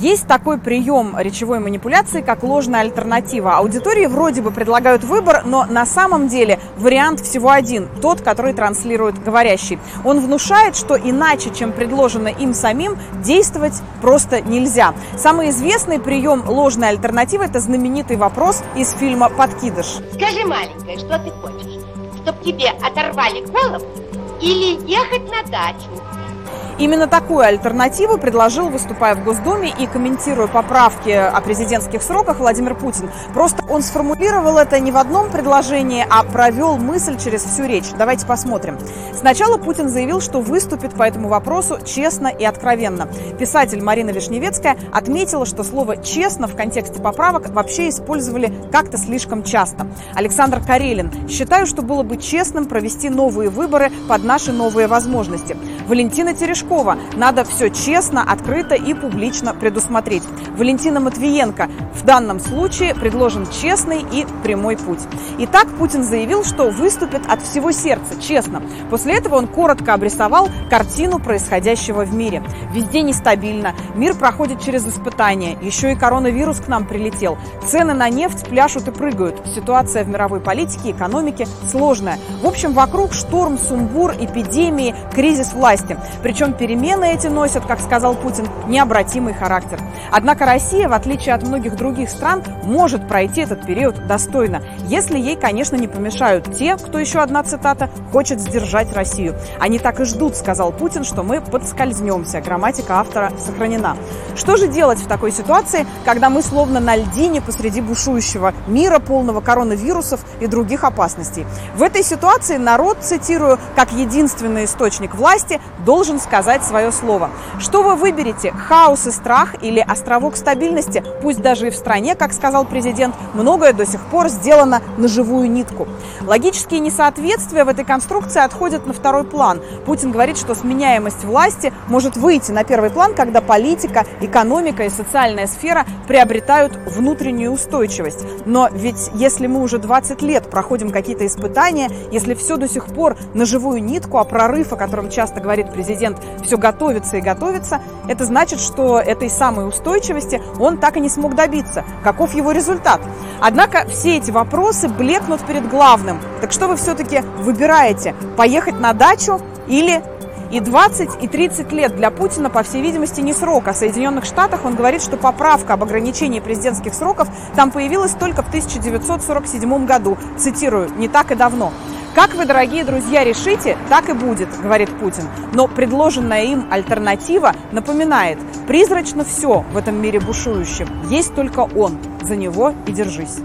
Есть такой прием речевой манипуляции, как ложная альтернатива. Аудитории вроде бы предлагают выбор, но на самом деле вариант всего один, тот, который транслирует говорящий. Он внушает, что иначе, чем предложено им самим, действовать просто нельзя. Самый известный прием ложной альтернативы – это знаменитый вопрос из фильма «Подкидыш». Скажи, маленькая, что ты хочешь? Чтоб тебе оторвали голову или ехать на дачу? Именно такую альтернативу предложил, выступая в Госдуме и комментируя поправки о президентских сроках Владимир Путин. Просто он сформулировал это не в одном предложении, а провел мысль через всю речь. Давайте посмотрим. Сначала Путин заявил, что выступит по этому вопросу честно и откровенно. Писатель Марина Вишневецкая отметила, что слово «честно» в контексте поправок вообще использовали как-то слишком часто. Александр Карелин. Считаю, что было бы честным провести новые выборы под наши новые возможности. Валентина Терешкова. Надо все честно, открыто и публично предусмотреть. Валентина Матвиенко. В данном случае предложен честный и прямой путь. Итак, Путин заявил, что выступит от всего сердца, честно. После этого он коротко обрисовал картину происходящего в мире. Везде нестабильно, мир проходит через испытания, еще и коронавирус к нам прилетел. Цены на нефть пляшут и прыгают. Ситуация в мировой политике экономике сложная. В общем, вокруг шторм, сумбур, эпидемии, кризис власти. Причем перемены эти носят, как сказал Путин, необратимый характер. Однако Россия, в отличие от многих других стран, может пройти этот период достойно, если ей, конечно, не помешают те, кто, еще одна цитата, хочет сдержать Россию. Они так и ждут, сказал Путин, что мы подскользнемся. Грамматика автора сохранена. Что же делать в такой ситуации, когда мы словно на льдине посреди бушующего мира, полного коронавирусов и других опасностей? В этой ситуации народ, цитирую, как единственный источник власти, должен сказать свое слово. Что вы выберете, хаос и страх или островок стабильности? Пусть даже и в стране, как сказал президент, многое до сих пор сделано на живую нитку. Логические несоответствия в этой конструкции отходят на второй план. Путин говорит, что сменяемость власти может выйти на первый план, когда политика, экономика и социальная сфера приобретают внутреннюю устойчивость. Но ведь если мы уже 20 лет проходим какие-то испытания, если все до сих пор на живую нитку, а прорыв, о котором часто говорит президент, все готовится и готовится, это значит, что этой самой устойчивости он так и не смог добиться. Каков его результат? Однако все эти вопросы блекнут перед главным. Так что вы все-таки выбираете? Поехать на дачу или и 20, и 30 лет для Путина, по всей видимости, не срок. А в Соединенных Штатах он говорит, что поправка об ограничении президентских сроков там появилась только в 1947 году. Цитирую, не так и давно. Как вы, дорогие друзья, решите, так и будет, говорит Путин. Но предложенная им альтернатива напоминает, призрачно все в этом мире бушующем. Есть только он. За него и держись.